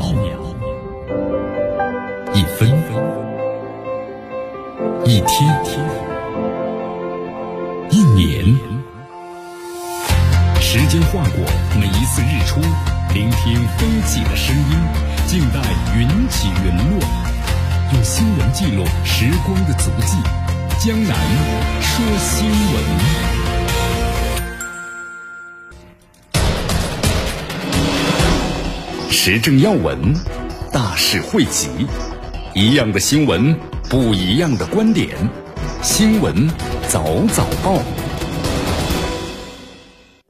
秒，一分一天，一年，时间划过每一次日出，聆听风起的声音，静待云起云落，用新闻记录时光的足迹。江南说新闻。时政要闻，大事汇集，一样的新闻，不一样的观点。新闻早早报，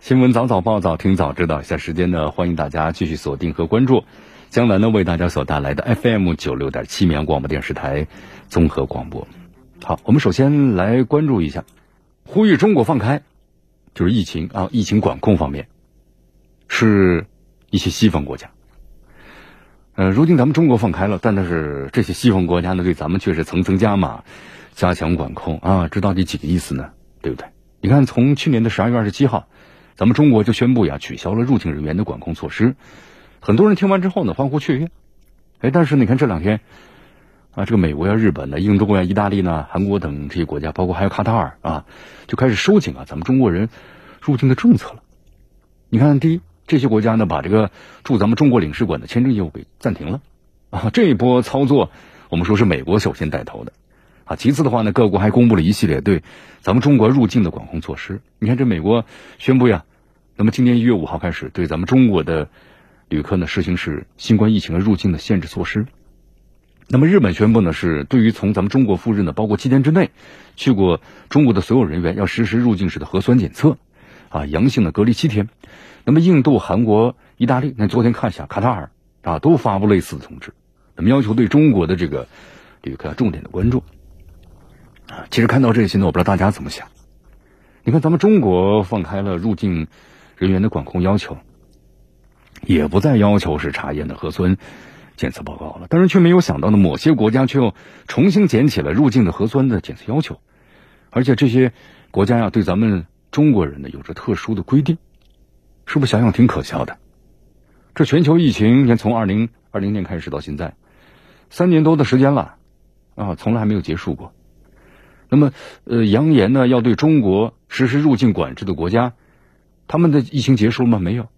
新闻早早报，早听早知道一。下时间呢，欢迎大家继续锁定和关注江南呢为大家所带来的 FM 九六点七绵阳广播电视台综合广播。好，我们首先来关注一下，呼吁中国放开，就是疫情啊，疫情管控方面，是一些西方国家。呃，如今咱们中国放开了，但那是这些西方国家呢，对咱们却是层层加码，加强管控啊，这到底几个意思呢？对不对？你看，从去年的十二月二十七号，咱们中国就宣布呀，取消了入境人员的管控措施。很多人听完之后呢，欢呼雀跃。哎，但是你看这两天啊，这个美国呀、日本呢、印度呀、意大利呢、韩国等这些国家，包括还有卡塔尔啊，就开始收紧啊咱们中国人入境的政策了。你看，第一。这些国家呢，把这个驻咱们中国领事馆的签证业务给暂停了，啊，这一波操作，我们说是美国首先带头的，啊，其次的话呢，各国还公布了一系列对咱们中国入境的管控措施。你看，这美国宣布呀，那么今年一月五号开始，对咱们中国的旅客呢实行是新冠疫情的入境的限制措施。那么日本宣布呢，是对于从咱们中国赴日呢，包括七天之内去过中国的所有人员，要实施入境时的核酸检测，啊，阳性的隔离七天。那么，印度、韩国、意大利，那昨天看一下，卡塔尔啊，都发布类似的通知，那么要求对中国的这个旅客重点的关注啊。其实看到这些呢，我不知道大家怎么想。你看，咱们中国放开了入境人员的管控要求，也不再要求是查验的核酸检测报告了，但是却没有想到呢，某些国家却又重新捡起了入境的核酸的检测要求，而且这些国家呀，对咱们中国人呢，有着特殊的规定。是不是想想挺可笑的？这全球疫情，你看从二零二零年开始到现在，三年多的时间了，啊，从来还没有结束过。那么，呃，扬言呢要对中国实施入境管制的国家，他们的疫情结束了吗？没有。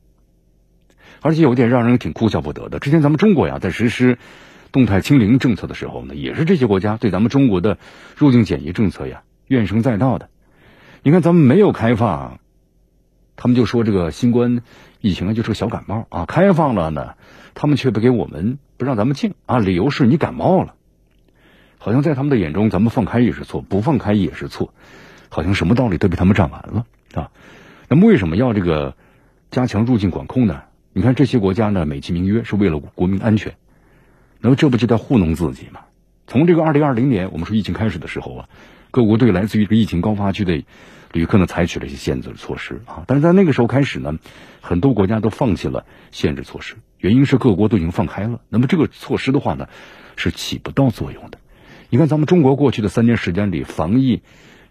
而且有点让人挺哭笑不得的。之前咱们中国呀，在实施动态清零政策的时候呢，也是这些国家对咱们中国的入境检疫政策呀怨声载道的。你看，咱们没有开放。他们就说这个新冠疫情啊，就是个小感冒啊，开放了呢，他们却不给我们不让咱们进啊，理由是你感冒了，好像在他们的眼中，咱们放开也是错，不放开也是错，好像什么道理都被他们占完了啊。那么为什么要这个加强入境管控呢？你看这些国家呢，美其名曰是为了国民安全，那么这不就在糊弄自己吗？从这个二零二零年我们说疫情开始的时候啊，各国对来自于这个疫情高发区的。旅客呢采取了一些限制措施啊，但是在那个时候开始呢，很多国家都放弃了限制措施，原因是各国都已经放开了。那么这个措施的话呢，是起不到作用的。你看咱们中国过去的三年时间里，防疫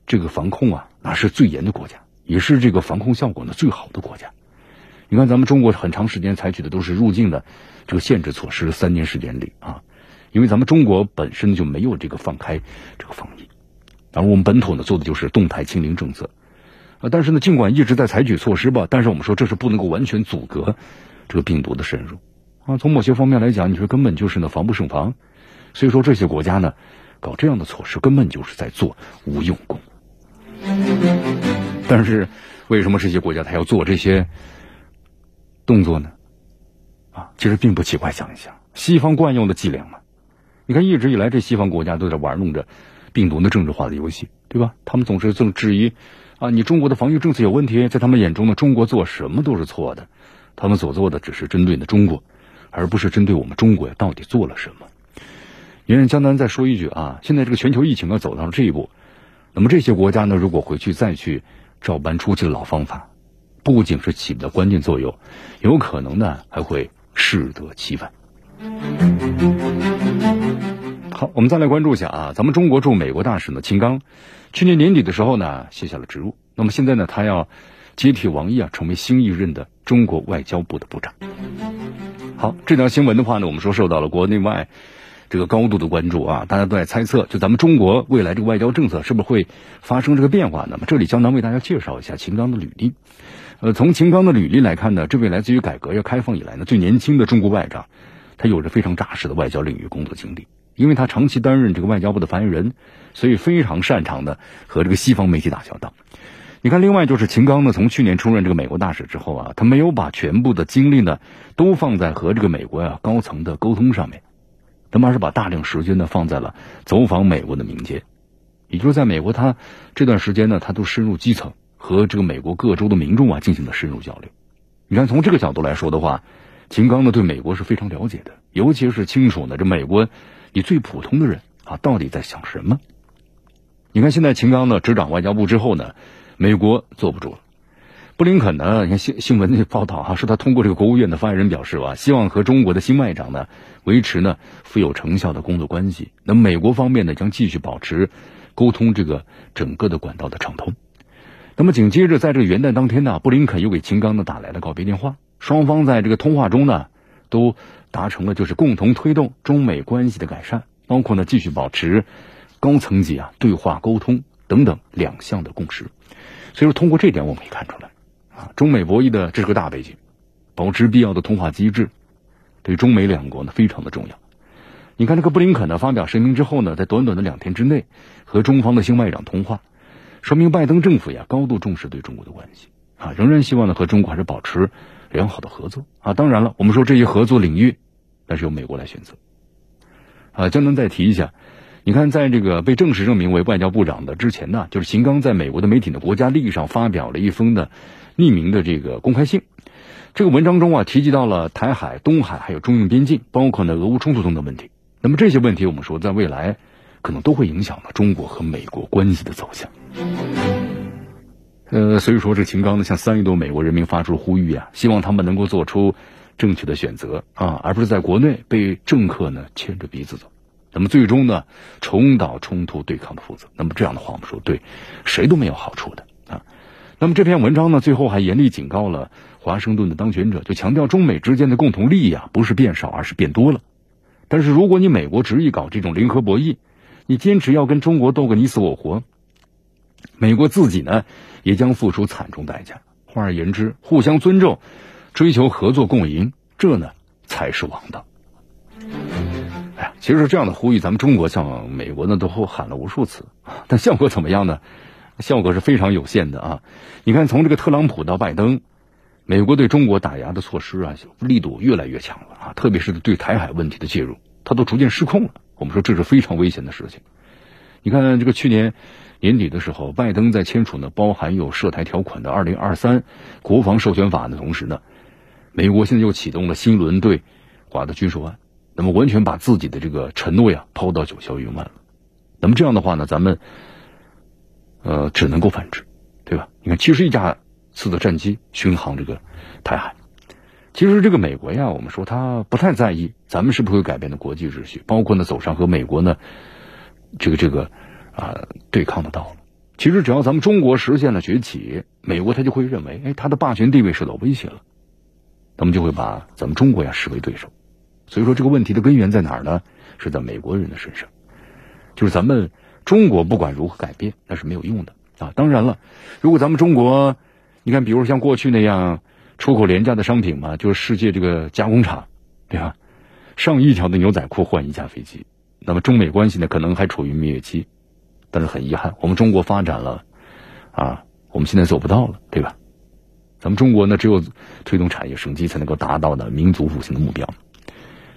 这个防控啊，那是最严的国家，也是这个防控效果呢最好的国家。你看咱们中国很长时间采取的都是入境的这个限制措施，三年时间里啊，因为咱们中国本身就没有这个放开这个防疫。而我们本土呢做的就是动态清零政策，啊，但是呢，尽管一直在采取措施吧，但是我们说这是不能够完全阻隔这个病毒的深入，啊，从某些方面来讲，你说根本就是呢防不胜防，所以说这些国家呢搞这样的措施根本就是在做无用功。但是为什么这些国家他要做这些动作呢？啊，其实并不奇怪，想一想，西方惯用的伎俩嘛。你看一直以来这西方国家都在玩弄着。病毒的政治化的游戏，对吧？他们总是这么质疑，啊，你中国的防御政策有问题，在他们眼中呢，中国做什么都是错的，他们所做的只是针对的中国，而不是针对我们中国到底做了什么。您让江南再说一句啊，现在这个全球疫情啊走到了这一步，那么这些国家呢，如果回去再去照搬出去的老方法，不仅是起不到关键作用，有可能呢还会适得其反。好，我们再来关注一下啊，咱们中国驻美国大使呢，秦刚，去年年底的时候呢，卸下了职务。那么现在呢，他要接替王毅啊，成为新一任的中国外交部的部长。好，这条新闻的话呢，我们说受到了国内外这个高度的关注啊，大家都在猜测，就咱们中国未来这个外交政策是不是会发生这个变化？那么这里江南为大家介绍一下秦刚的履历。呃，从秦刚的履历来看呢，这位来自于改革要开放以来呢最年轻的中国外长，他有着非常扎实的外交领域工作经历，因为他长期担任这个外交部的发言人，所以非常擅长的和这个西方媒体打交道。你看，另外就是秦刚呢，从去年出任这个美国大使之后啊，他没有把全部的精力呢都放在和这个美国呀高层的沟通上面，他们而是把大量时间呢放在了走访美国的民间，也就是在美国，他这段时间呢，他都深入基层，和这个美国各州的民众啊进行了深入交流。你看，从这个角度来说的话，秦刚呢对美国是非常了解的，尤其是清楚呢这美国你最普通的人啊到底在想什么。你看，现在秦刚呢执掌外交部之后呢。美国坐不住了，布林肯呢？你看新新闻的报道哈，说他通过这个国务院的发言人表示啊，希望和中国的新外长呢维持呢富有成效的工作关系。那美国方面呢将继续保持沟通这个整个的管道的畅通。那么紧接着在这个元旦当天呢，布林肯又给秦刚呢打来了告别电话，双方在这个通话中呢都达成了就是共同推动中美关系的改善，包括呢继续保持高层级啊对话沟通等等两项的共识。所以说，通过这点我们可以看出来，啊，中美博弈的这是个大背景，保持必要的通话机制，对中美两国呢非常的重要。你看，这个布林肯呢发表声明之后呢，在短短的两天之内和中方的新外长通话，说明拜登政府呀高度重视对中国的关系啊，仍然希望呢和中国还是保持良好的合作啊。当然了，我们说这些合作领域，那是由美国来选择。啊，江南再提一下。你看，在这个被正式任命为外交部长的之前呢，就是秦刚在美国的媒体的国家利益上发表了一封的匿名的这个公开信。这个文章中啊，提及到了台海、东海还有中印边境，包括呢俄乌冲突等等问题。那么这些问题，我们说在未来可能都会影响了中国和美国关系的走向。呃，所以说这秦刚呢，向三亿多美国人民发出呼吁啊，希望他们能够做出正确的选择啊，而不是在国内被政客呢牵着鼻子走。那么最终呢，重蹈冲突对抗的覆辙。那么这样的话，我们说对谁都没有好处的啊。那么这篇文章呢，最后还严厉警告了华盛顿的当权者，就强调中美之间的共同利益啊，不是变少，而是变多了。但是如果你美国执意搞这种零和博弈，你坚持要跟中国斗个你死我活，美国自己呢也将付出惨重代价。换而言之，互相尊重，追求合作共赢，这呢才是王道。哎呀，其实这样的呼吁，咱们中国向美国呢都喊了无数次，但效果怎么样呢？效果是非常有限的啊！你看，从这个特朗普到拜登，美国对中国打压的措施啊，力度越来越强了啊！特别是对台海问题的介入，它都逐渐失控了。我们说这是非常危险的事情。你看，这个去年年底的时候，拜登在签署呢包含有涉台条款的二零二三国防授权法案的同时呢，美国现在又启动了新一轮对华的军售案。那么完全把自己的这个承诺呀抛到九霄云外了，那么这样的话呢，咱们呃只能够反制，对吧？你看七十一架次的战机巡航这个台海，其实这个美国呀，我们说他不太在意咱们是不是会改变的国际秩序，包括呢走上和美国呢这个这个啊对抗的道路。其实只要咱们中国实现了崛起，美国他就会认为，哎，他的霸权地位受到威胁了，那么就会把咱们中国呀视为对手。所以说这个问题的根源在哪儿呢？是在美国人的身上，就是咱们中国不管如何改变，那是没有用的啊。当然了，如果咱们中国，你看，比如像过去那样出口廉价的商品嘛，就是世界这个加工厂，对吧？上亿条的牛仔裤换一架飞机，那么中美关系呢，可能还处于蜜月期。但是很遗憾，我们中国发展了啊，我们现在做不到了，对吧？咱们中国呢，只有推动产业升级，才能够达到的民族复兴的目标。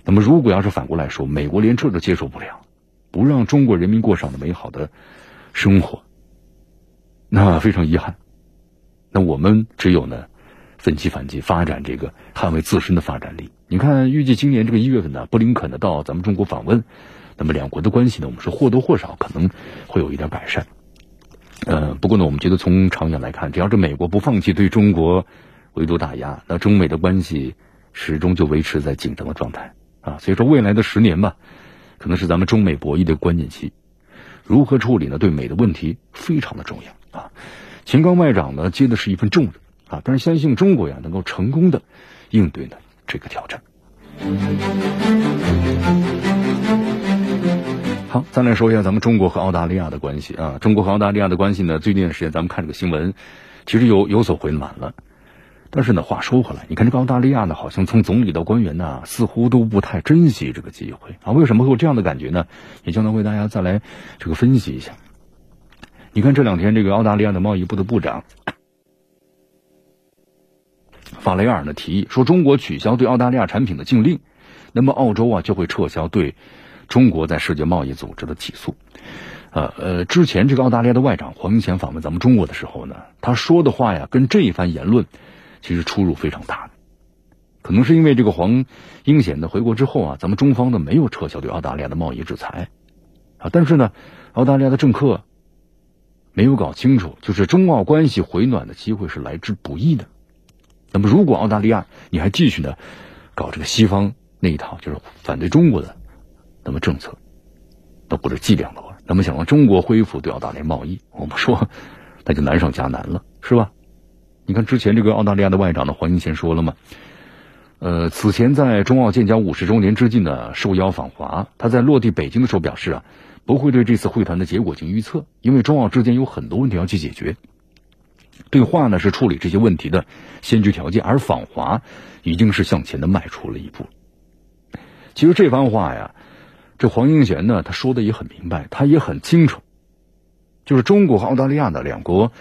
那么，如果要是反过来说，美国连这都接受不了，不让中国人民过上的美好的生活，那非常遗憾。那我们只有呢，奋起反击，发展这个捍卫自身的发展力。你看，预计今年这个一月份呢，布林肯呢到咱们中国访问，那么两国的关系呢，我们是或多或少可能会有一点改善。呃，不过呢，我们觉得从长远来看，只要是美国不放弃对中国围堵打压，那中美的关系始终就维持在紧张的状态。啊，所以说未来的十年吧，可能是咱们中美博弈的关键期。如何处理呢？对美的问题非常的重要啊。秦刚外长呢接的是一份重任啊，但是相信中国呀能够成功的应对呢这个挑战。好，再来说一下咱们中国和澳大利亚的关系啊。中国和澳大利亚的关系呢，最近的时间咱们看这个新闻，其实有有所回暖了。但是呢，话说回来，你看这个澳大利亚呢，好像从总理到官员呢，似乎都不太珍惜这个机会啊。为什么会有这样的感觉呢？也将能为大家再来这个分析一下。你看这两天这个澳大利亚的贸易部的部长法雷尔呢提议说，中国取消对澳大利亚产品的禁令，那么澳洲啊就会撤销对。中国在世界贸易组织的起诉，呃呃，之前这个澳大利亚的外长黄英贤访问咱们中国的时候呢，他说的话呀，跟这一番言论其实出入非常大。可能是因为这个黄英贤呢回国之后啊，咱们中方呢没有撤销对澳大利亚的贸易制裁啊，但是呢，澳大利亚的政客没有搞清楚，就是中澳关系回暖的机会是来之不易的。那么，如果澳大利亚你还继续呢搞这个西方那一套，就是反对中国的。那么政策，那不是伎俩的话，那么想让中国恢复对澳大利亚贸易，我们说那就难上加难了，是吧？你看之前这个澳大利亚的外长呢黄英贤说了嘛，呃，此前在中澳建交五十周年之际呢受邀访华，他在落地北京的时候表示啊，不会对这次会谈的结果进行预测，因为中澳之间有很多问题要去解决，对话呢是处理这些问题的先决条件，而访华已经是向前的迈出了一步。其实这番话呀。这黄英贤呢，他说的也很明白，他也很清楚，就是中国和澳大利亚的两国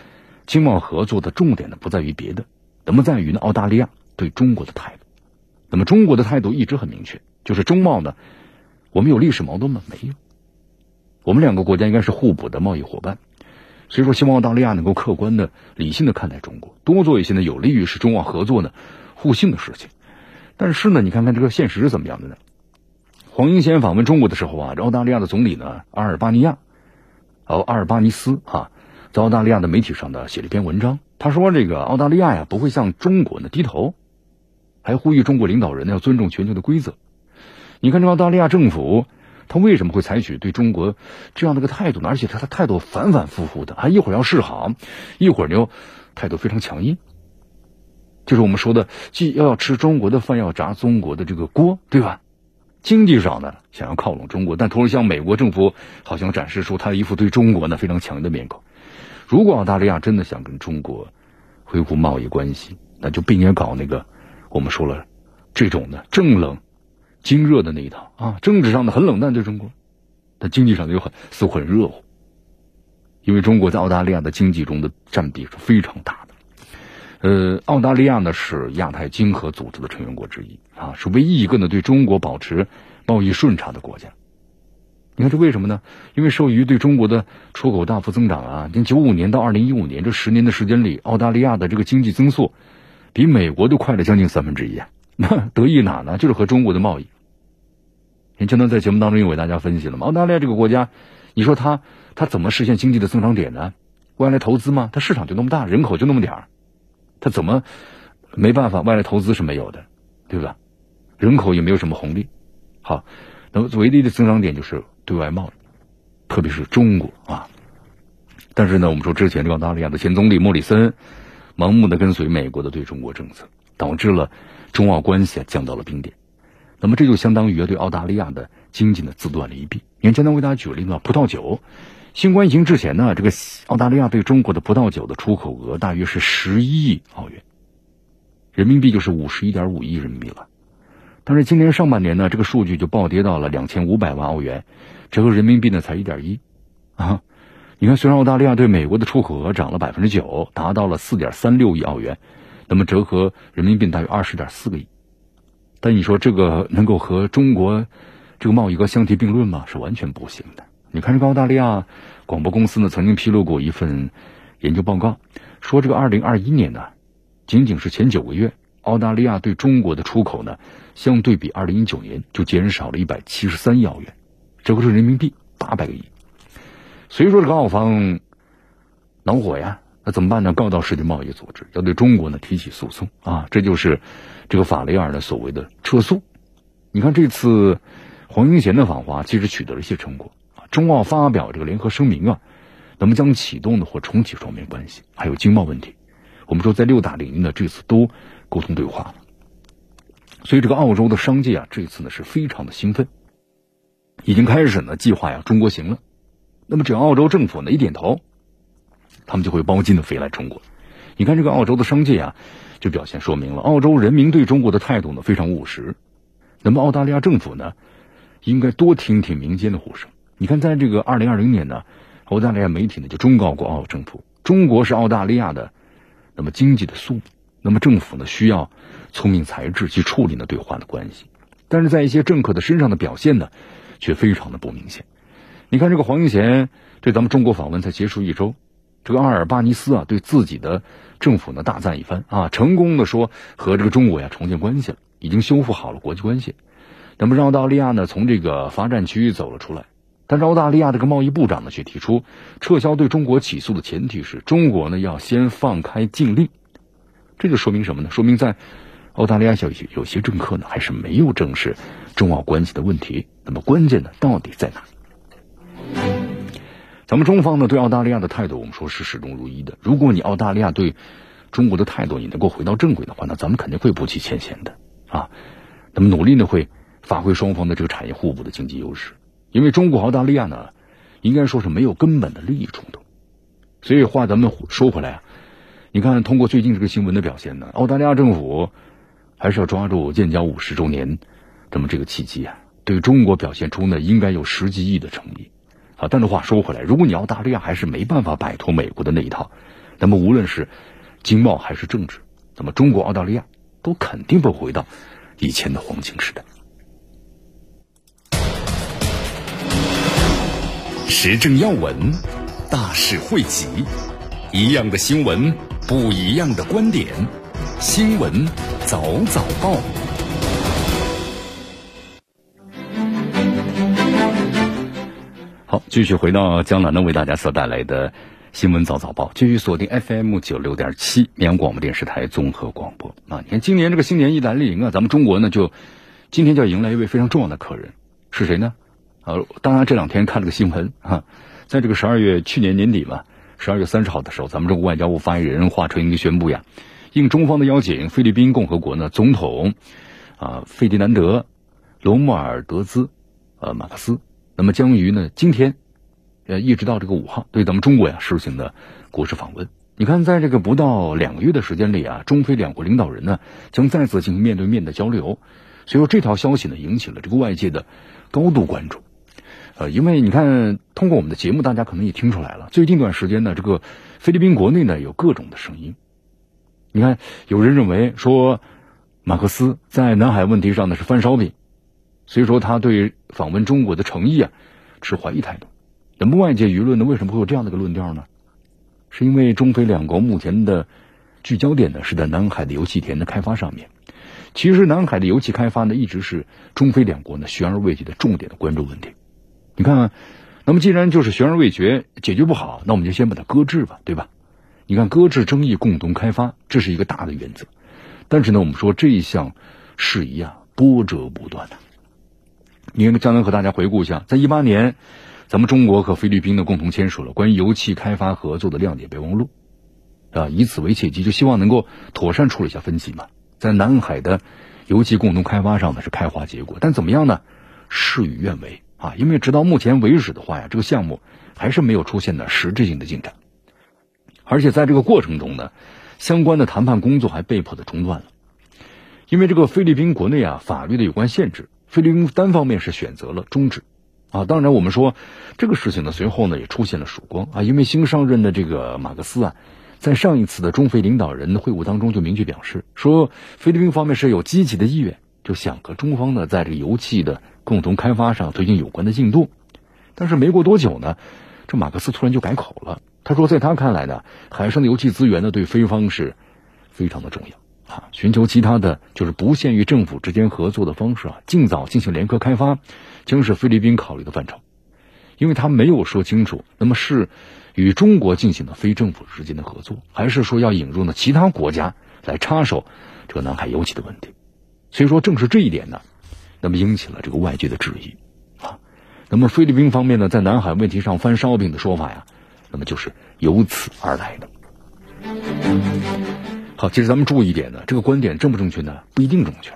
经贸合作的重点呢，不在于别的，那么在于呢，澳大利亚对中国的态度。那么中国的态度一直很明确，就是中贸呢，我们有历史矛盾吗？没有，我们两个国家应该是互补的贸易伙伴。所以说，希望澳大利亚能够客观的、理性的看待中国，多做一些呢有利于是中澳合作呢互信的事情。但是呢，你看看这个现实是怎么样的呢？黄英贤访问中国的时候啊，澳大利亚的总理呢阿尔巴尼亚，哦阿尔巴尼斯啊，在澳大利亚的媒体上呢写了一篇文章，他说这个澳大利亚呀不会向中国呢低头，还呼吁中国领导人呢要尊重全球的规则。你看这澳大利亚政府，他为什么会采取对中国这样的一个态度呢？而且他的态度反反复复的，还一会儿要示好，一会儿又态度非常强硬，就是我们说的，既要吃中国的饭，要炸中国的这个锅，对吧？经济上呢，想要靠拢中国，但同时向美国政府好像展示出他一副对中国呢非常强硬的面孔。如果澳大利亚真的想跟中国恢复贸易关系，那就不应该搞那个我们说了这种的正冷经热的那一套啊。政治上的很冷淡对中国，但经济上又很似乎很热乎，因为中国在澳大利亚的经济中的占比是非常大的。呃，澳大利亚呢是亚太经合组织的成员国之一啊，是唯一一个呢对中国保持贸易顺差的国家。你看这为什么呢？因为受益于对中国的出口大幅增长啊，从九五年到二零一五年这十年的时间里，澳大利亚的这个经济增速比美国都快了将近三分之一啊。那得益哪呢？就是和中国的贸易。你就能在节目当中又为大家分析了嘛？澳大利亚这个国家，你说它它怎么实现经济的增长点呢？外来投资吗？它市场就那么大，人口就那么点儿。他怎么没办法？外来投资是没有的，对吧？人口也没有什么红利。好，那么唯一的增长点就是对外贸易，特别是中国啊。但是呢，我们说之前这澳大利亚的前总理莫里森盲目的跟随美国的对中国政策，导致了中澳关系降到了冰点。那么这就相当于对澳大利亚的经济呢自断了一臂。你看，简单为大家举个例子葡萄酒。新冠疫情之前呢，这个澳大利亚对中国的葡萄酒的出口额大约是十一亿澳元，人民币就是五十一点五亿人民币了。但是今年上半年呢，这个数据就暴跌到了两千五百万澳元，折合人民币呢才一点一啊。你看，虽然澳大利亚对美国的出口额涨了百分之九，达到了四点三六亿澳元，那么折合人民币大约二十点四个亿，但你说这个能够和中国这个贸易额相提并论吗？是完全不行的。你看，这个澳大利亚广播公司呢，曾经披露过一份研究报告，说这个二零二一年呢，仅仅是前九个月，澳大利亚对中国的出口呢，相对比二零一九年就减少了一百七十三亿澳元，折合成人民币八百个亿。所以说，这个澳方恼火呀，那怎么办呢？告到世界贸易组织，要对中国呢提起诉讼啊！这就是这个法雷尔的所谓的撤诉。你看这次黄英贤的访华，其实取得了一些成果。中澳发表这个联合声明啊，那么将启动的或重启双边关系，还有经贸问题。我们说在六大领域呢，这次都沟通对话了。所以这个澳洲的商界啊，这次呢是非常的兴奋，已经开始呢计划呀中国行了。那么只要澳洲政府呢一点头，他们就会包金的飞来中国。你看这个澳洲的商界啊，就表现说明了澳洲人民对中国的态度呢非常务实。那么澳大利亚政府呢，应该多听听民间的呼声。你看，在这个二零二零年呢，澳大利亚媒体呢就忠告过澳政府，中国是澳大利亚的那么经济的宿，那么政府呢需要聪明才智去处理呢对华的关系。但是在一些政客的身上的表现呢，却非常的不明显。你看，这个黄英贤对咱们中国访问才结束一周，这个阿尔巴尼斯啊对自己的政府呢大赞一番啊，成功的说和这个中国呀重建关系了，已经修复好了国际关系。那么让澳大利亚呢从这个罚站区域走了出来。但是澳大利亚这个贸易部长呢，却提出撤销对中国起诉的前提是中国呢要先放开禁令。这就说明什么呢？说明在澳大利亚有些有些政客呢，还是没有正视中澳关系的问题。那么关键呢，到底在哪？咱们中方呢，对澳大利亚的态度，我们说是始终如一的。如果你澳大利亚对中国的态度，你能够回到正轨的话，那咱们肯定会不计前嫌的啊。那么努力呢，会发挥双方的这个产业互补的经济优势。因为中国澳大利亚呢，应该说是没有根本的利益冲突，所以话咱们说回来啊，你看通过最近这个新闻的表现呢，澳大利亚政府还是要抓住建交五十周年这么这个契机啊，对中国表现出呢应该有十几亿的诚意啊。但是话说回来，如果你澳大利亚还是没办法摆脱美国的那一套，那么无论是经贸还是政治，那么中国澳大利亚都肯定不回到以前的黄金时代。时政要闻，大事汇集，一样的新闻，不一样的观点。新闻早早报，好，继续回到江南呢，为大家所带来的新闻早早报，继续锁定 FM 九六点七绵阳广播电视台综合广播啊！你看，今年这个新年一来临啊，咱们中国呢，就今天就要迎来一位非常重要的客人，是谁呢？呃，当然这两天看了个新闻啊，在这个十二月去年年底嘛，十二月三十号的时候，咱们中国外交部发言人华春莹宣布呀，应中方的邀请，菲律宾共和国呢总统啊费迪南德·罗莫尔德兹呃马克思，那么将于呢今天呃一直到这个五号对咱们中国呀实行的国事访问。你看，在这个不到两个月的时间里啊，中菲两国领导人呢将再次进行面对面的交流，所以说这条消息呢引起了这个外界的高度关注。呃，因为你看，通过我们的节目，大家可能也听出来了。最近一段时间呢，这个菲律宾国内呢有各种的声音。你看，有人认为说马克思在南海问题上呢是翻烧饼，所以说他对访问中国的诚意啊持怀疑态度。那么外界舆论呢为什么会有这样的一个论调呢？是因为中菲两国目前的聚焦点呢是在南海的油气田的开发上面。其实南海的油气开发呢一直是中菲两国呢悬而未决的重点的关注问题。你看，那么既然就是悬而未决，解决不好，那我们就先把它搁置吧，对吧？你看，搁置争议，共同开发，这是一个大的原则。但是呢，我们说这一项事宜啊，波折不断的。你看，江南和大家回顾一下，在一八年，咱们中国和菲律宾呢共同签署了关于油气开发合作的亮点备忘录，啊，以此为契机，就希望能够妥善处理一下分歧嘛，在南海的油气共同开发上呢是开花结果。但怎么样呢？事与愿违。啊，因为直到目前为止的话呀，这个项目还是没有出现的实质性的进展，而且在这个过程中呢，相关的谈判工作还被迫的中断了，因为这个菲律宾国内啊法律的有关限制，菲律宾单方面是选择了终止。啊，当然我们说这个事情呢，随后呢也出现了曙光啊，因为新上任的这个马克思啊，在上一次的中菲领导人的会晤当中就明确表示说，菲律宾方面是有积极的意愿，就想和中方呢在这个油气的。共同开发上推进有关的进度，但是没过多久呢，这马克思突然就改口了。他说，在他看来呢，海上的油气资源呢对菲方是非常的重要啊，寻求其他的就是不限于政府之间合作的方式啊，尽早进行联合开发，将是菲律宾考虑的范畴。因为他没有说清楚，那么是与中国进行的非政府之间的合作，还是说要引入呢其他国家来插手这个南海油气的问题？所以说，正是这一点呢。那么引起了这个外界的质疑，啊，那么菲律宾方面呢，在南海问题上翻烧饼的说法呀，那么就是由此而来的。好，其实咱们注意一点呢，这个观点正不正确呢？不一定正确，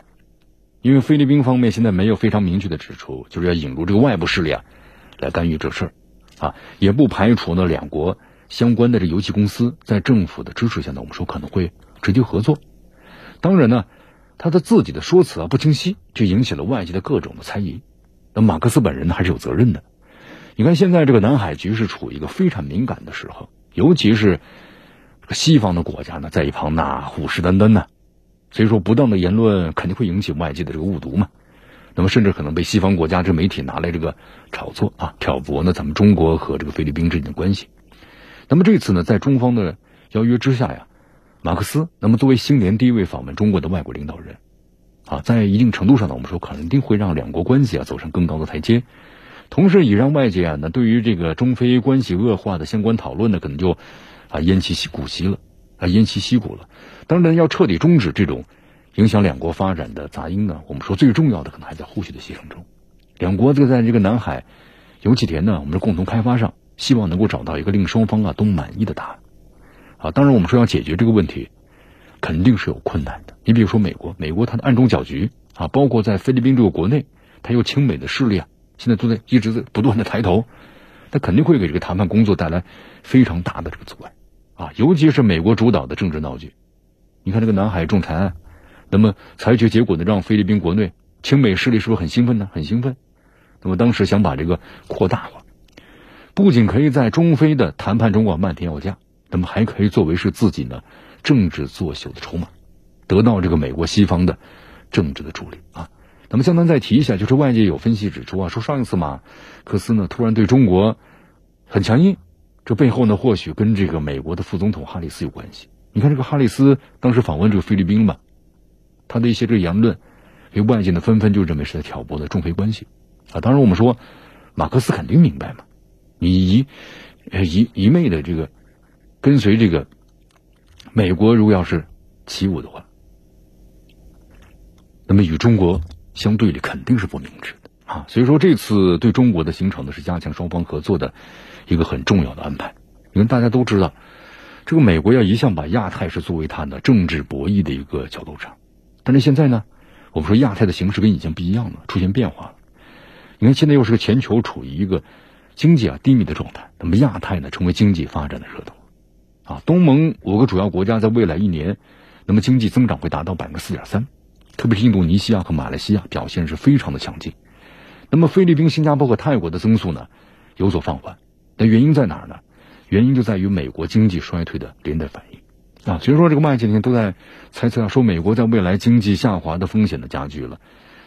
因为菲律宾方面现在没有非常明确的指出，就是要引入这个外部势力啊，来干预这事儿，啊，也不排除呢两国相关的这油气公司在政府的支持下呢，我们说可能会直接合作。当然呢，他的自己的说辞啊不清晰，就引起了外界的各种的猜疑。那马克思本人呢还是有责任的。你看现在这个南海局势处于一个非常敏感的时候，尤其是西方的国家呢在一旁那虎视眈眈呢。所以说，不当的言论肯定会引起外界的这个误读嘛，那么甚至可能被西方国家这媒体拿来这个炒作啊，挑拨呢咱们中国和这个菲律宾之间的关系。那么这次呢，在中方的邀约之下呀，马克思那么作为新年第一位访问中国的外国领导人，啊，在一定程度上呢，我们说肯定会让两国关系啊走上更高的台阶，同时也让外界啊，呢对于这个中非关系恶化的相关讨论呢，可能就啊偃旗息鼓息了。啊，偃旗息鼓了。当然，要彻底终止这种影响两国发展的杂音呢，我们说最重要的可能还在后续的协商中。两国就在这个南海油气田呢，我们的共同开发上，希望能够找到一个令双方啊都满意的答案。啊，当然我们说要解决这个问题，肯定是有困难的。你比如说美国，美国它的暗中搅局啊，包括在菲律宾这个国内，它有亲美的势力啊，现在都在一直在不断的抬头，它肯定会给这个谈判工作带来非常大的这个阻碍。啊，尤其是美国主导的政治闹剧，你看这个南海仲裁案，那么裁决结果呢，让菲律宾国内亲美势力是不是很兴奋呢？很兴奋。那么当时想把这个扩大化，不仅可以在中非的谈判中啊漫天要价，那么还可以作为是自己呢政治作秀的筹码，得到这个美国西方的政治的助力啊。那么，相当再提一下，就是外界有分析指出啊，说上一次马克思呢突然对中国很强硬。这背后呢，或许跟这个美国的副总统哈里斯有关系。你看，这个哈里斯当时访问这个菲律宾嘛，他的一些这个言论，被外界呢纷纷就认为是在挑拨的中非关系啊。当然，我们说马克思肯定明白嘛，你一一一昧的这个跟随这个美国，如果要是起舞的话，那么与中国相对的肯定是不明智的啊。所以说，这次对中国的形成呢，是加强双方合作的。一个很重要的安排，因为大家都知道，这个美国要一向把亚太是作为它的政治博弈的一个角斗场，但是现在呢，我们说亚太的形势跟以前不一样了，出现变化了。你看现在又是个全球处于一个经济啊低迷的状态，那么亚太呢成为经济发展的热土，啊，东盟五个主要国家在未来一年，那么经济增长会达到百分之四点三，特别是印度尼西亚和马来西亚表现是非常的强劲，那么菲律宾、新加坡和泰国的增速呢有所放缓。那原因在哪儿呢？原因就在于美国经济衰退的连带反应啊。所以说，这个外界呢都在猜测啊，说美国在未来经济下滑的风险的加剧了。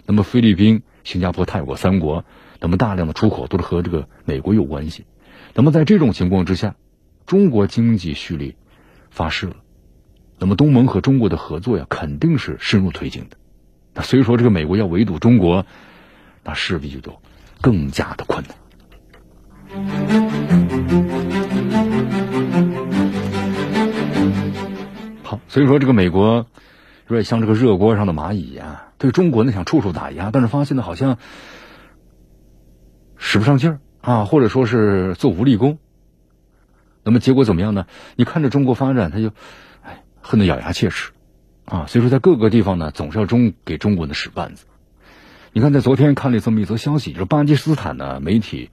那么菲律宾、新加坡、泰国三国，那么大量的出口都是和这个美国有关系。那么在这种情况之下，中国经济蓄力发势了，那么东盟和中国的合作呀，肯定是深入推进的。那所以说，这个美国要围堵中国，那势必就都更加的困难。好，所以说这个美国有点像这个热锅上的蚂蚁呀，对中国呢想处处打压，但是发现呢好像使不上劲儿啊，或者说是做无力功。那么结果怎么样呢？你看着中国发展，他就哎恨得咬牙切齿啊。所以说在各个地方呢，总是要中给中国的使绊子。你看，在昨天看了这么一则消息，就是巴基斯坦的媒体。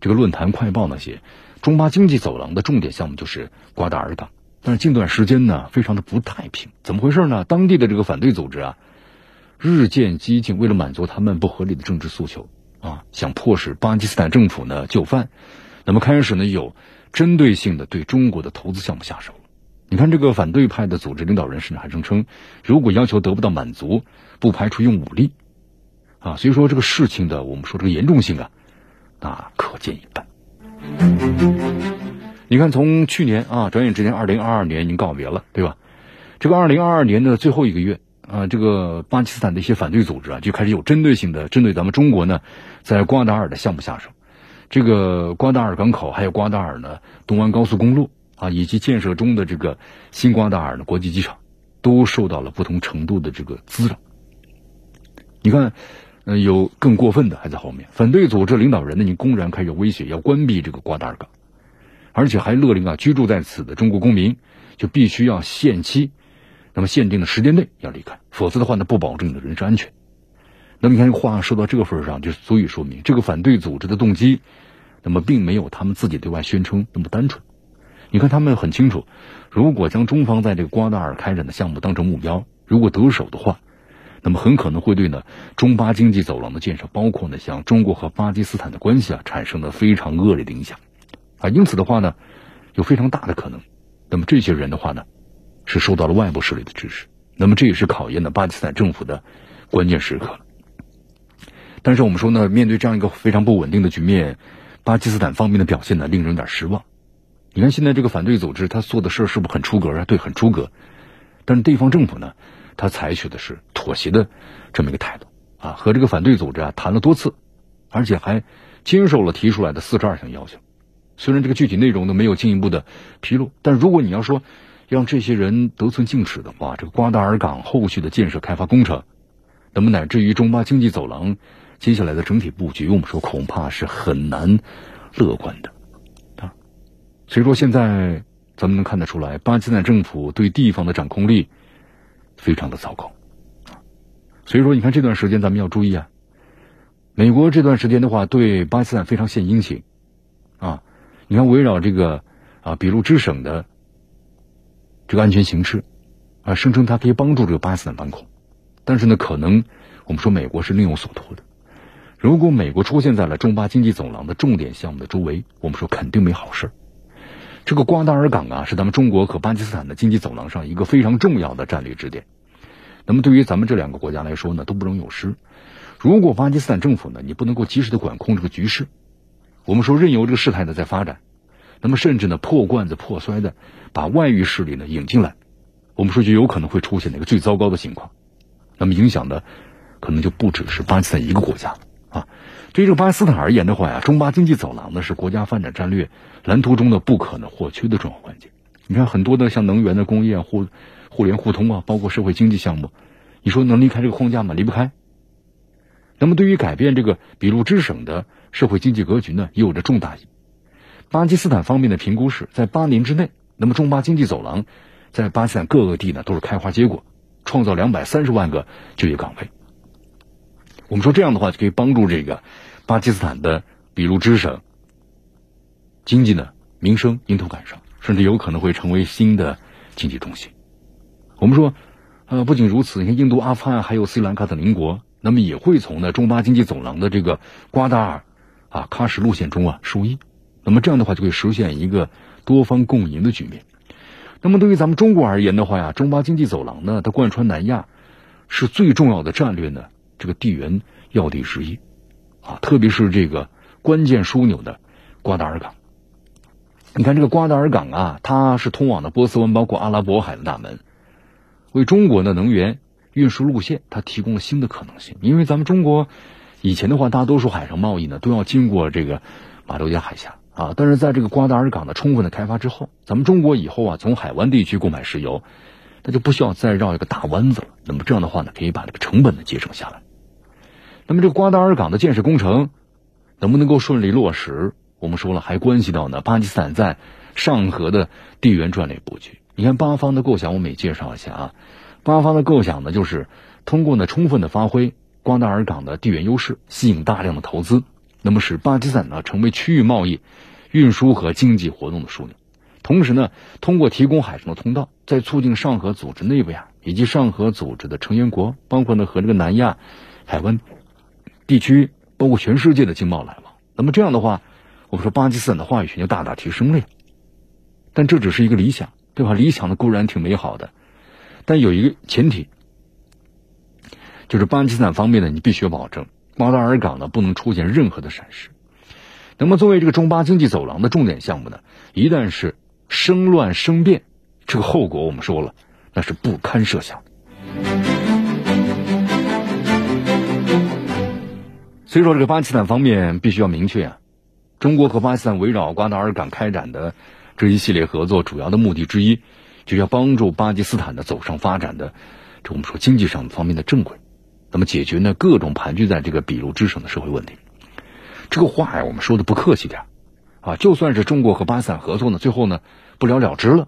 这个论坛快报那些中巴经济走廊的重点项目就是瓜达尔港，但是近段时间呢，非常的不太平，怎么回事呢？当地的这个反对组织啊，日渐激进，为了满足他们不合理的政治诉求啊，想迫使巴基斯坦政府呢就范，那么开始呢有针对性的对中国的投资项目下手。你看这个反对派的组织领导人甚至还声称，如果要求得不到满足，不排除用武力啊。所以说这个事情的我们说这个严重性啊。那可见一斑。你看，从去年啊，转眼之间，二零二二年已经告别了，对吧？这个二零二二年的最后一个月啊，这个巴基斯坦的一些反对组织啊，就开始有针对性的针对咱们中国呢，在瓜达尔的项目下手。这个瓜达尔港口，还有瓜达尔呢东湾高速公路啊，以及建设中的这个新瓜达尔的国际机场，都受到了不同程度的这个滋扰。你看。嗯，有更过分的还在后面。反对组织领导人呢，你公然开始威胁要关闭这个瓜达尔港，而且还勒令啊，居住在此的中国公民就必须要限期，那么限定的时间内要离开，否则的话呢，不保证你的人身安全。那么你看话说到这个份上，就足以说明这个反对组织的动机，那么并没有他们自己对外宣称那么单纯。你看他们很清楚，如果将中方在这个瓜达尔开展的项目当成目标，如果得手的话，那么很可能会对呢中巴经济走廊的建设，包括呢像中国和巴基斯坦的关系啊，产生了非常恶劣的影响啊。因此的话呢，有非常大的可能，那么这些人的话呢，是受到了外部势力的支持。那么这也是考验了巴基斯坦政府的关键时刻了。但是我们说呢，面对这样一个非常不稳定的局面，巴基斯坦方面的表现呢，令人有点失望。你看现在这个反对组织他做的事儿是不是很出格啊？对，很出格。但是地方政府呢，他采取的是妥协的这么一个态度啊，和这个反对组织啊谈了多次，而且还接受了提出来的四十二项要求。虽然这个具体内容呢没有进一步的披露，但如果你要说让这些人得寸进尺的话，这个瓜达尔港后续的建设开发工程，那么乃至于中巴经济走廊。接下来的整体布局，我们说恐怕是很难乐观的啊。所以说，现在咱们能看得出来，巴基斯坦政府对地方的掌控力非常的糟糕。所以说，你看这段时间咱们要注意啊。美国这段时间的话，对巴基斯坦非常献殷勤啊。你看，围绕这个啊比路支省的这个安全形势啊，声称它可以帮助这个巴基斯坦反恐，但是呢，可能我们说美国是另有所图的。如果美国出现在了中巴经济走廊的重点项目的周围，我们说肯定没好事这个瓜达尔港啊，是咱们中国和巴基斯坦的经济走廊上一个非常重要的战略支点。那么对于咱们这两个国家来说呢，都不容有失。如果巴基斯坦政府呢，你不能够及时的管控这个局势，我们说任由这个事态呢在发展，那么甚至呢破罐子破摔的把外域势力呢引进来，我们说就有可能会出现那个最糟糕的情况。那么影响的可能就不只是巴基斯坦一个国家。啊，对于这个巴基斯坦而言的话呀，中巴经济走廊呢是国家发展战略蓝图中的不可能或缺的重要环节。你看很多的像能源的工业、互互联互通啊，包括社会经济项目，你说能离开这个框架吗？离不开。那么对于改变这个比路支省的社会经济格局呢，也有着重大意义。巴基斯坦方面的评估是在八年之内，那么中巴经济走廊在巴基斯坦各个地呢都是开花结果，创造两百三十万个就业岗位。我们说这样的话就可以帮助这个巴基斯坦的比如支省经济呢民生迎头赶上，甚至有可能会成为新的经济中心。我们说，呃，不仅如此，你看印度、阿富汗还有斯里兰卡等邻国，那么也会从呢中巴经济走廊的这个瓜达尔啊喀什路线中啊受益。那么这样的话就可以实现一个多方共赢的局面。那么对于咱们中国而言的话呀，中巴经济走廊呢，它贯穿南亚是最重要的战略呢。这个地缘要地之一，啊，特别是这个关键枢纽的瓜达尔港。你看这个瓜达尔港啊，它是通往的波斯湾，包括阿拉伯海的大门，为中国的能源运输路线它提供了新的可能性。因为咱们中国以前的话，大多数海上贸易呢都要经过这个马六甲海峡啊，但是在这个瓜达尔港的充分的开发之后，咱们中国以后啊从海湾地区购买石油，那就不需要再绕一个大弯子了。那么这样的话呢，可以把这个成本呢节省下来。那么这个瓜达尔港的建设工程能不能够顺利落实？我们说了，还关系到呢巴基斯坦在上合的地缘战略布局。你看八方的构想，我们也介绍一下啊。八方的构想呢，就是通过呢充分的发挥瓜达尔港的地缘优势，吸引大量的投资，那么使巴基斯坦呢成为区域贸易、运输和经济活动的枢纽。同时呢，通过提供海上的通道，在促进上合组织内部呀，以及上合组织的成员国，包括呢和这个南亚海湾。地区包括全世界的经贸来往，那么这样的话，我们说巴基斯坦的话语权就大大提升了呀。但这只是一个理想，对吧？理想的固然挺美好的，但有一个前提，就是巴基斯坦方面呢，你必须要保证瓜达尔港呢不能出现任何的闪失。那么作为这个中巴经济走廊的重点项目呢，一旦是生乱生变，这个后果我们说了，那是不堪设想。所以说，这个巴基斯坦方面必须要明确啊，中国和巴基斯坦围绕瓜达尔港开展的这一系列合作，主要的目的之一，就要帮助巴基斯坦的走上发展的这我们说经济上方面的正轨，那么解决呢各种盘踞在这个比路之省的社会问题。这个话呀，我们说的不客气点啊，就算是中国和巴基斯坦合作呢，最后呢不了了之了，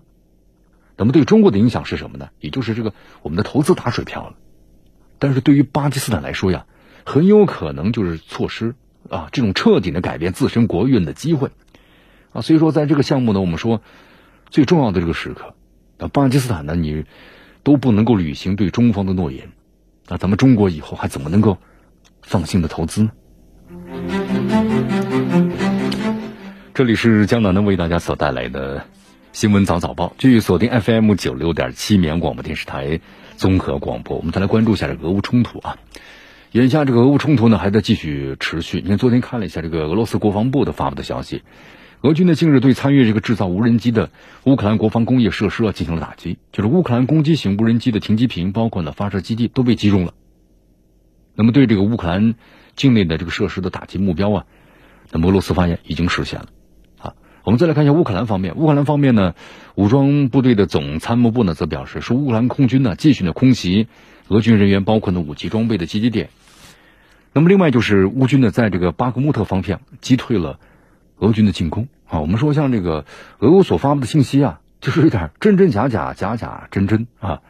那么对中国的影响是什么呢？也就是这个我们的投资打水漂了，但是对于巴基斯坦来说呀。很有可能就是错失啊这种彻底的改变自身国运的机会啊。所以说，在这个项目呢，我们说最重要的这个时刻，那巴基斯坦呢，你都不能够履行对中方的诺言，那咱们中国以后还怎么能够放心的投资呢？这里是江南的为大家所带来的新闻早早报，据锁定 FM 九六点七绵阳广播电视台综合广播。我们再来关注一下这俄乌冲突啊，眼下这个俄乌冲突呢还在继续持续。你看，昨天看了一下这个俄罗斯国防部的发布的消息，俄军呢近日对参与这个制造无人机的乌克兰国防工业设施啊进行了打击，就是乌克兰攻击型无人机的停机坪，包括呢发射基地都被击中了。那么对这个乌克兰境内的这个设施的打击目标啊，那么俄罗斯发言已经实现了。我们再来看一下乌克兰方面。乌克兰方面呢，武装部队的总参谋部呢则表示，说乌克兰空军呢继续呢空袭俄军人员，包括呢武器装备的集结点。那么另外就是乌军呢在这个巴格穆特方向击退了俄军的进攻啊。我们说像这个俄乌所发布的信息啊，就是有点真真假假，假假真真啊。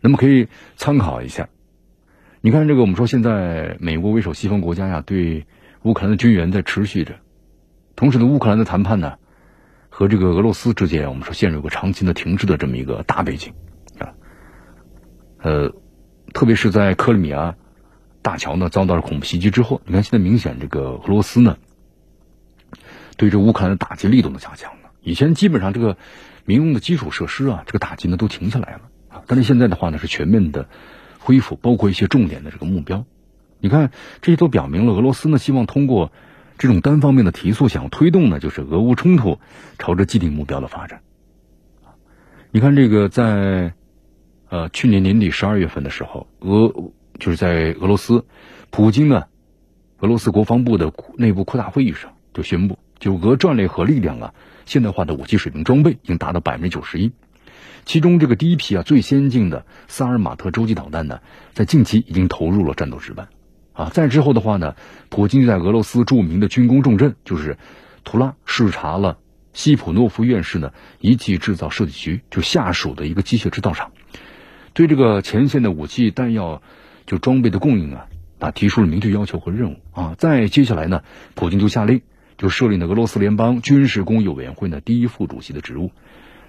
那么可以参考一下。你看这个，我们说现在美国为首西方国家呀，对乌克兰的军援在持续着，同时呢，乌克兰的谈判呢。和这个俄罗斯之间，我们说陷入个长期的停滞的这么一个大背景，啊，呃，特别是在克里米亚大桥呢遭到了恐怖袭击之后，你看现在明显这个俄罗斯呢对这乌克兰的打击力度呢加强了。以前基本上这个民用的基础设施啊，这个打击呢都停下来了啊，但是现在的话呢是全面的恢复，包括一些重点的这个目标。你看这些都表明了俄罗斯呢希望通过。这种单方面的提速，想要推动呢，就是俄乌冲突朝着既定目标的发展。你看，这个在呃去年年底十二月份的时候，俄就是在俄罗斯，普京呢，俄罗斯国防部的内部扩大会议上就宣布，就俄战略核力量啊，现代化的武器水平装备已经达到百分之九十一，其中这个第一批啊最先进的萨尔马特洲际导弹呢，在近期已经投入了战斗值班。啊，再之后的话呢，普京就在俄罗斯著名的军工重镇，就是图拉视察了西普诺夫院士呢仪器制造设计局就下属的一个机械制造厂，对这个前线的武器弹药就装备的供应啊，啊提出了明确要求和任务啊。再接下来呢，普京就下令就设立了俄罗斯联邦军事工业委员会的第一副主席的职务，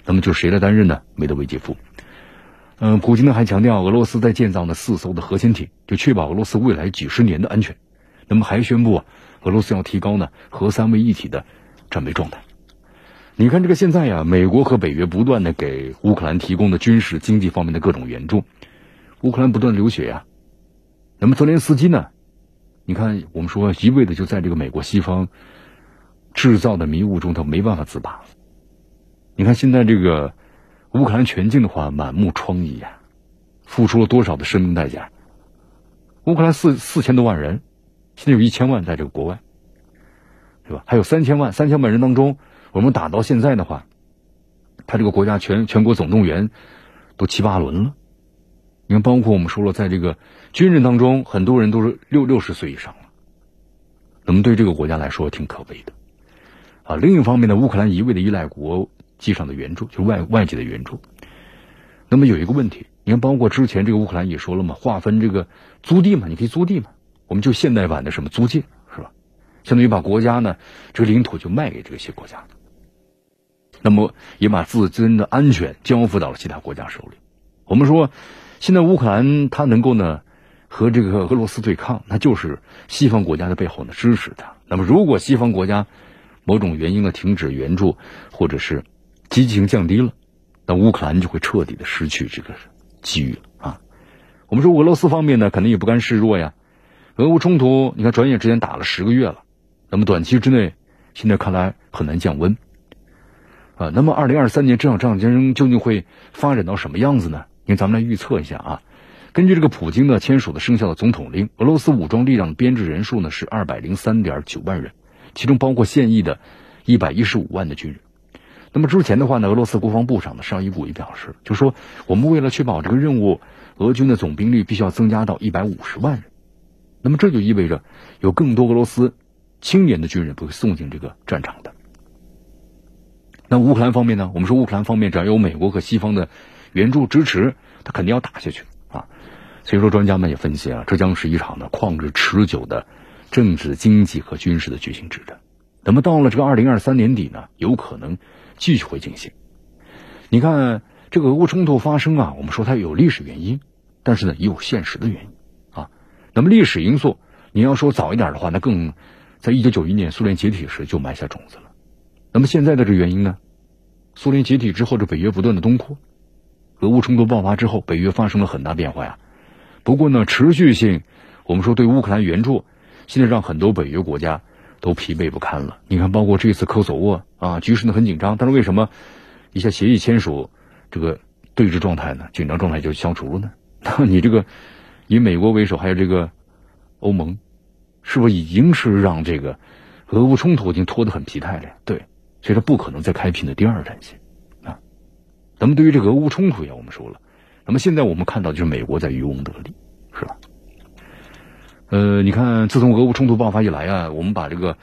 那么就谁来担任呢？梅德韦杰夫。嗯，普京呢还强调，俄罗斯在建造呢四艘的核潜艇，就确保俄罗斯未来几十年的安全。那么还宣布啊，俄罗斯要提高呢核三位一体的战备状态。你看这个现在呀，美国和北约不断的给乌克兰提供的军事、经济方面的各种援助，乌克兰不断流血呀。那么泽连斯基呢？你看我们说一味的就在这个美国西方制造的迷雾中，他没办法自拔。你看现在这个。乌克兰全境的话，满目疮痍呀，付出了多少的生命代价？乌克兰四四千多万人，现在有一千万在这个国外，是吧？还有三千万，三千万人当中，我们打到现在的话，他这个国家全全国总动员都七八轮了。你看，包括我们说了，在这个军人当中，很多人都是六六十岁以上了，那么对这个国家来说挺可悲的啊。另一方面呢，乌克兰一味的依赖国。际上的援助就是外外界的援助，那么有一个问题，你看，包括之前这个乌克兰也说了嘛，划分这个租地嘛，你可以租地嘛，我们就现代版的什么租界是吧？相当于把国家呢这个领土就卖给这些国家，那么也把自身的安全交付到了其他国家手里。我们说，现在乌克兰它能够呢和这个俄罗斯对抗，那就是西方国家的背后呢支持它。那么如果西方国家某种原因呢停止援助，或者是积极性降低了，那乌克兰就会彻底的失去这个机遇了啊！我们说俄罗斯方面呢，肯定也不甘示弱呀。俄乌冲突，你看转眼之间打了十个月了，那么短期之内，现在看来很难降温啊。那么二零二三年这场战争究竟会发展到什么样子呢？因为咱们来预测一下啊。根据这个普京呢签署的生效的总统令，俄罗斯武装力量的编制人数呢是二百零三点九万人，其中包括现役的一百一十五万的军人。那么之前的话呢，俄罗斯国防部长呢绍伊古也表示，就说我们为了确保这个任务，俄军的总兵力必须要增加到一百五十万人。那么这就意味着有更多俄罗斯青年的军人会送进这个战场的。那乌克兰方面呢？我们说乌克兰方面只要有美国和西方的援助支持，他肯定要打下去啊。所以说，专家们也分析啊，这将是一场呢旷日持久的政治、经济和军事的巨型之战。那么到了这个二零二三年底呢，有可能继续会进行。你看这个俄乌冲突发生啊，我们说它有历史原因，但是呢也有现实的原因啊。那么历史因素，你要说早一点的话，那更在一九九一年苏联解体时就埋下种子了。那么现在的这原因呢，苏联解体之后，这北约不断的东扩，俄乌冲突爆发之后，北约发生了很大变化呀。不过呢，持续性，我们说对乌克兰援助，现在让很多北约国家都疲惫不堪了。你看，包括这次科索沃啊，局势呢很紧张，但是为什么一下协议签署，这个对峙状态呢，紧张状态就消除了呢？那 你这个以美国为首，还有这个欧盟，是不是已经是让这个俄乌冲突已经拖得很疲态了呀？对，所以说不可能再开辟的第二战线。咱们对于这个俄乌冲突呀，我们说了。那么现在我们看到就是美国在渔翁得利，是吧？呃，你看，自从俄乌冲突爆发以来啊，我们把这个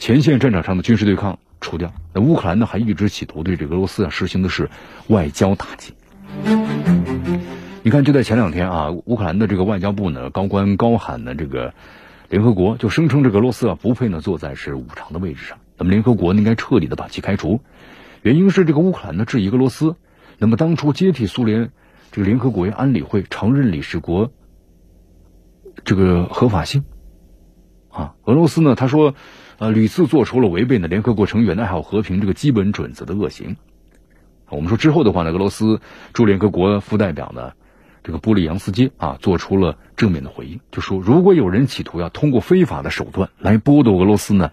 前线战场上的军事对抗除掉，那乌克兰呢还一直企图对这个俄罗斯啊实行的是外交打击。你看，就在前两天啊，乌克兰的这个外交部呢高官高喊呢这个联合国就声称这个俄罗斯啊不配呢坐在是五常的位置上，那么联合国应该彻底的把其开除，原因是这个乌克兰呢质疑俄罗斯，那么当初接替苏联。这个联合国安理会常任理事国这个合法性啊，俄罗斯呢，他说，呃，屡次做出了违背呢联合国成员的爱好和平这个基本准则的恶行。我们说之后的话呢，俄罗斯驻联合国副代表呢，这个布里扬斯基啊，做出了正面的回应，就说如果有人企图要通过非法的手段来剥夺俄罗斯呢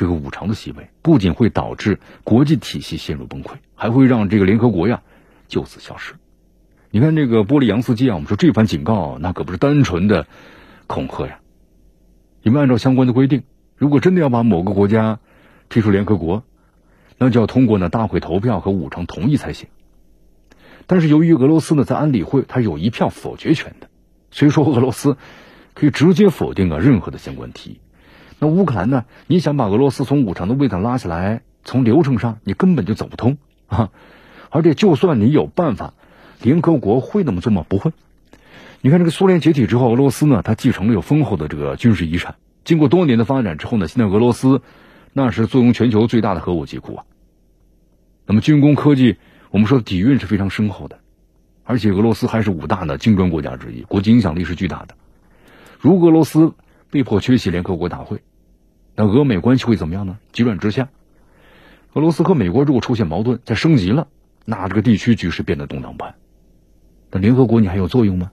这个五常的席位，不仅会导致国际体系陷入崩溃，还会让这个联合国呀就此消失。你看这个波利扬斯基啊，我们说这番警告那可不是单纯的恐吓呀。因为按照相关的规定，如果真的要把某个国家踢出联合国，那就要通过呢大会投票和五常同意才行。但是由于俄罗斯呢在安理会它有一票否决权的，所以说俄罗斯可以直接否定啊任何的相关提议。那乌克兰呢，你想把俄罗斯从五常的位置拉下来，从流程上你根本就走不通啊！而且就算你有办法。联合国会那么做吗？不会。你看，这个苏联解体之后，俄罗斯呢，它继承了有丰厚的这个军事遗产。经过多年的发展之后呢，现在俄罗斯那是坐拥全球最大的核武器库啊。那么军工科技，我们说底蕴是非常深厚的，而且俄罗斯还是五大的金砖国家之一，国际影响力是巨大的。如俄罗斯被迫缺席联合国大会，那俄美关系会怎么样呢？急转直下。俄罗斯和美国如果出现矛盾，再升级了，那这个地区局势变得动荡不安。那联合国你还有作用吗？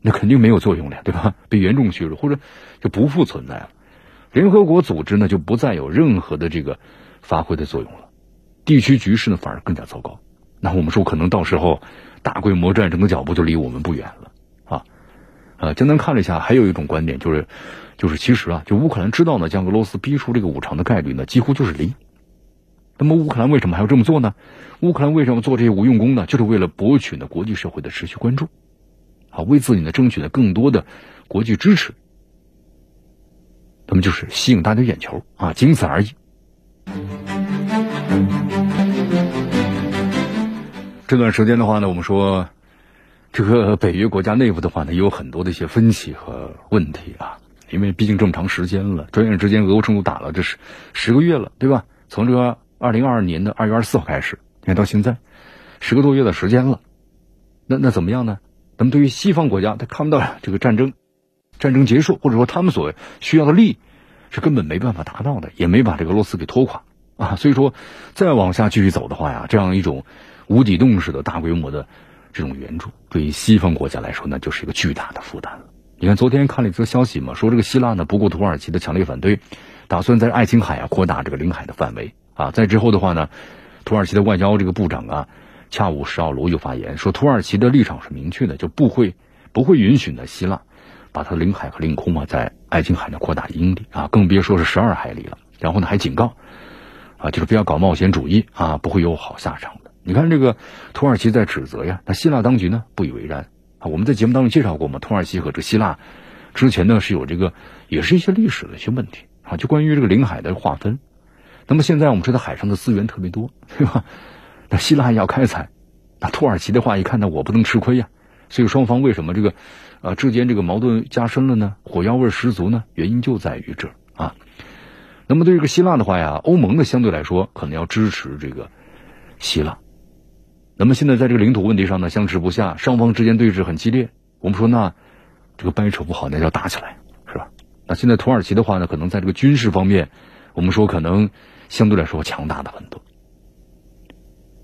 那肯定没有作用了，对吧？被严重削弱，或者就不复存在了。联合国组织呢，就不再有任何的这个发挥的作用了。地区局势呢，反而更加糟糕。那我们说，可能到时候大规模战争的脚步就离我们不远了啊！呃，江南看了一下，还有一种观点就是，就是其实啊，就乌克兰知道呢，将俄罗斯逼出这个五常的概率呢，几乎就是零。那么乌克兰为什么还要这么做呢？乌克兰为什么做这些无用功呢？就是为了博取呢国际社会的持续关注，啊为自己呢争取呢更多的国际支持。那么就是吸引大家眼球啊，仅此而已。这段时间的话呢，我们说这个北约国家内部的话呢，也有很多的一些分歧和问题啊，因为毕竟这么长时间了，转眼之间俄乌冲突打了这是十个月了，对吧？从这个。二零二二年的二月二十四号开始，你看到现在十个多月的时间了，那那怎么样呢？那么对于西方国家，他看不到这个战争战争结束，或者说他们所需要的利益是根本没办法达到的，也没把这个俄罗斯给拖垮啊。所以说，再往下继续走的话呀，这样一种无底洞式的大规模的这种援助，对于西方国家来说，那就是一个巨大的负担了。你看，昨天看了一则消息嘛，说这个希腊呢不顾土耳其的强烈反对，打算在爱琴海啊扩大这个领海的范围。啊，在之后的话呢，土耳其的外交这个部长啊，恰武什奥卢又发言说，土耳其的立场是明确的，就不会不会允许呢希腊把它的领海和领空啊在爱琴海呢扩大一英里啊，更别说是十二海里了。然后呢还警告啊，就是不要搞冒险主义啊，不会有好下场的。你看这个土耳其在指责呀，那希腊当局呢不以为然啊。我们在节目当中介绍过嘛，土耳其和这希腊之前呢是有这个也是一些历史的一些问题啊，就关于这个领海的划分。那么现在我们知道海上的资源特别多，对吧？那希腊要开采，那土耳其的话一看呢，我不能吃亏呀，所以双方为什么这个啊之间这个矛盾加深了呢？火药味十足呢？原因就在于这啊。那么对这个希腊的话呀，欧盟呢相对来说可能要支持这个希腊。那么现在在这个领土问题上呢相持不下，双方之间对峙很激烈。我们说那这个掰扯不好，那要打起来是吧？那现在土耳其的话呢，可能在这个军事方面，我们说可能相对来说强大的很多。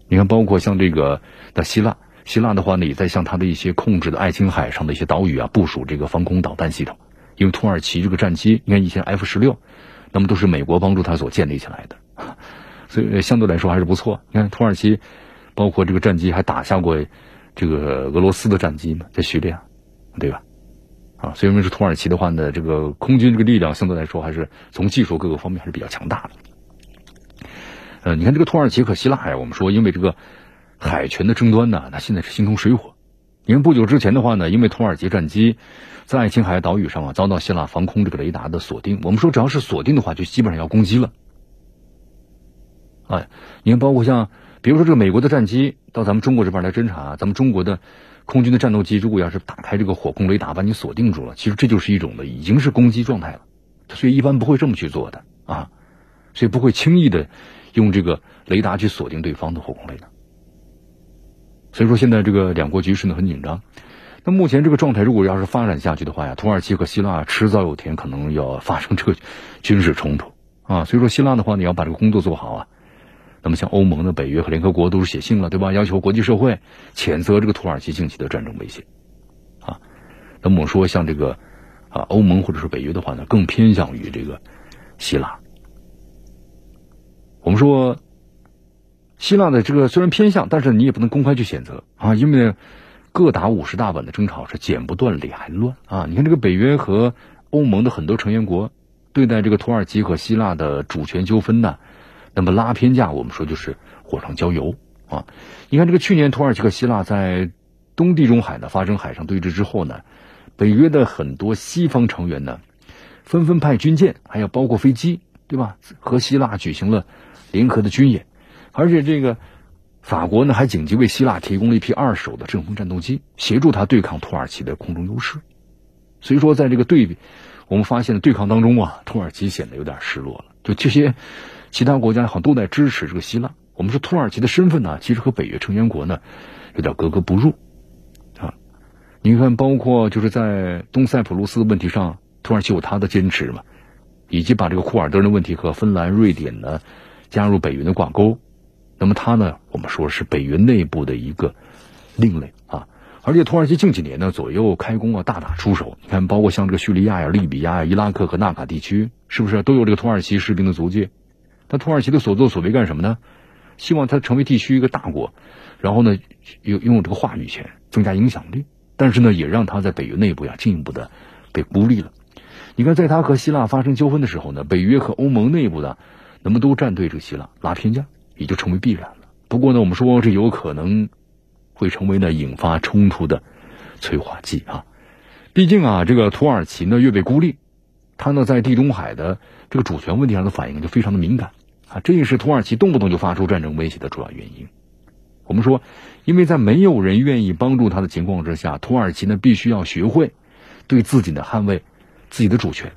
你看，包括像这个的希腊，希腊的话呢，也在向它的一些控制的爱琴海上的一些岛屿啊部署这个防空导弹系统。因为土耳其这个战机，你看以前 F 十六，那么都是美国帮助他所建立起来的，所以相对来说还是不错。你看土耳其，包括这个战机还打下过这个俄罗斯的战机嘛，在叙利亚，对吧？啊，所以说是土耳其的话呢，这个空军这个力量相对来说还是从技术各个方面还是比较强大的。呃，你看这个土耳其和希腊呀，我们说因为这个海权的争端呢，那现在是形同水火。你看不久之前的话呢，因为土耳其战机在爱琴海岛屿上啊遭到希腊防空这个雷达的锁定，我们说只要是锁定的话，就基本上要攻击了。哎，你看包括像比如说这个美国的战机到咱们中国这边来侦察，咱们中国的空军的战斗机如果要是打开这个火控雷达把你锁定住了，其实这就是一种的已经是攻击状态了，所以一般不会这么去做的啊，所以不会轻易的。用这个雷达去锁定对方的火控雷达，所以说现在这个两国局势呢很紧张。那目前这个状态如果要是发展下去的话呀，土耳其和希腊迟早有天可能要发生这个军事冲突啊。所以说希腊的话，你要把这个工作做好啊。那么像欧盟的北约和联合国都是写信了，对吧？要求国际社会谴责这个土耳其近期的战争威胁啊。那么我说像这个啊欧盟或者是北约的话呢，更偏向于这个希腊。我们说，希腊的这个虽然偏向，但是你也不能公开去谴责啊，因为，各打五十大板的争吵是剪不断理还乱啊。你看这个北约和欧盟的很多成员国对待这个土耳其和希腊的主权纠纷呢，那么拉偏架，我们说就是火上浇油啊。你看这个去年土耳其和希腊在东地中海呢发生海上对峙之后呢，北约的很多西方成员呢，纷纷派军舰，还有包括飞机，对吧？和希腊举行了。联合的军演，而且这个法国呢还紧急为希腊提供了一批二手的阵风战斗机，协助他对抗土耳其的空中优势。所以说，在这个对比，我们发现对抗当中啊，土耳其显得有点失落了。就这些其他国家好像都在支持这个希腊。我们说土耳其的身份呢，其实和北约成员国呢有点格格不入啊。你看，包括就是在东塞浦路斯的问题上，土耳其有他的坚持嘛，以及把这个库尔德人的问题和芬兰、瑞典呢。加入北约的挂钩，那么它呢？我们说是北约内部的一个另类啊。而且土耳其近几年呢，左右开弓啊，大打出手。你看，包括像这个叙利亚呀、利比亚呀、伊拉克和纳卡地区，是不是都有这个土耳其士兵的足迹？那土耳其的所作所为干什么呢？希望它成为地区一个大国，然后呢，拥拥有这个话语权，增加影响力。但是呢，也让他在北约内部呀进一步的被孤立了。你看，在他和希腊发生纠纷的时候呢，北约和欧盟内部的。那么都站队这个希腊拉偏架，也就成为必然了。不过呢，我们说这有可能会成为呢引发冲突的催化剂啊。毕竟啊，这个土耳其呢越被孤立，他呢在地中海的这个主权问题上的反应就非常的敏感这也是土耳其动不动就发出战争威胁的主要原因。我们说，因为在没有人愿意帮助他的情况之下，土耳其呢必须要学会对自己的捍卫自己的主权。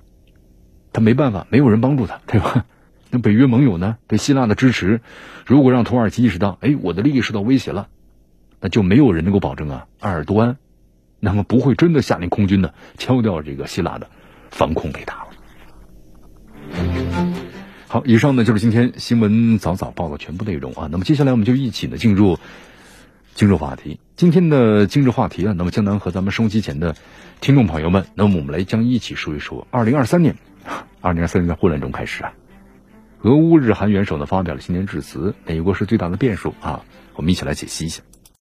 他没办法，没有人帮助他，对吧？那北约盟友呢？对希腊的支持，如果让土耳其意识到，哎，我的利益受到威胁了，那就没有人能够保证啊，埃尔多安，那么不会真的下令空军呢敲掉这个希腊的防空雷达了。好，以上呢就是今天新闻早早报的全部内容啊。那么接下来我们就一起呢进入今日话题。今天的今日话题啊，那么江南和咱们收机前的听众朋友们，那么我们来将一起说一说二零二三年，二零二三年在混乱中开始啊。俄乌日韩元首呢发表了新年致辞，美国是最大的变数啊！我们一起来解析一下。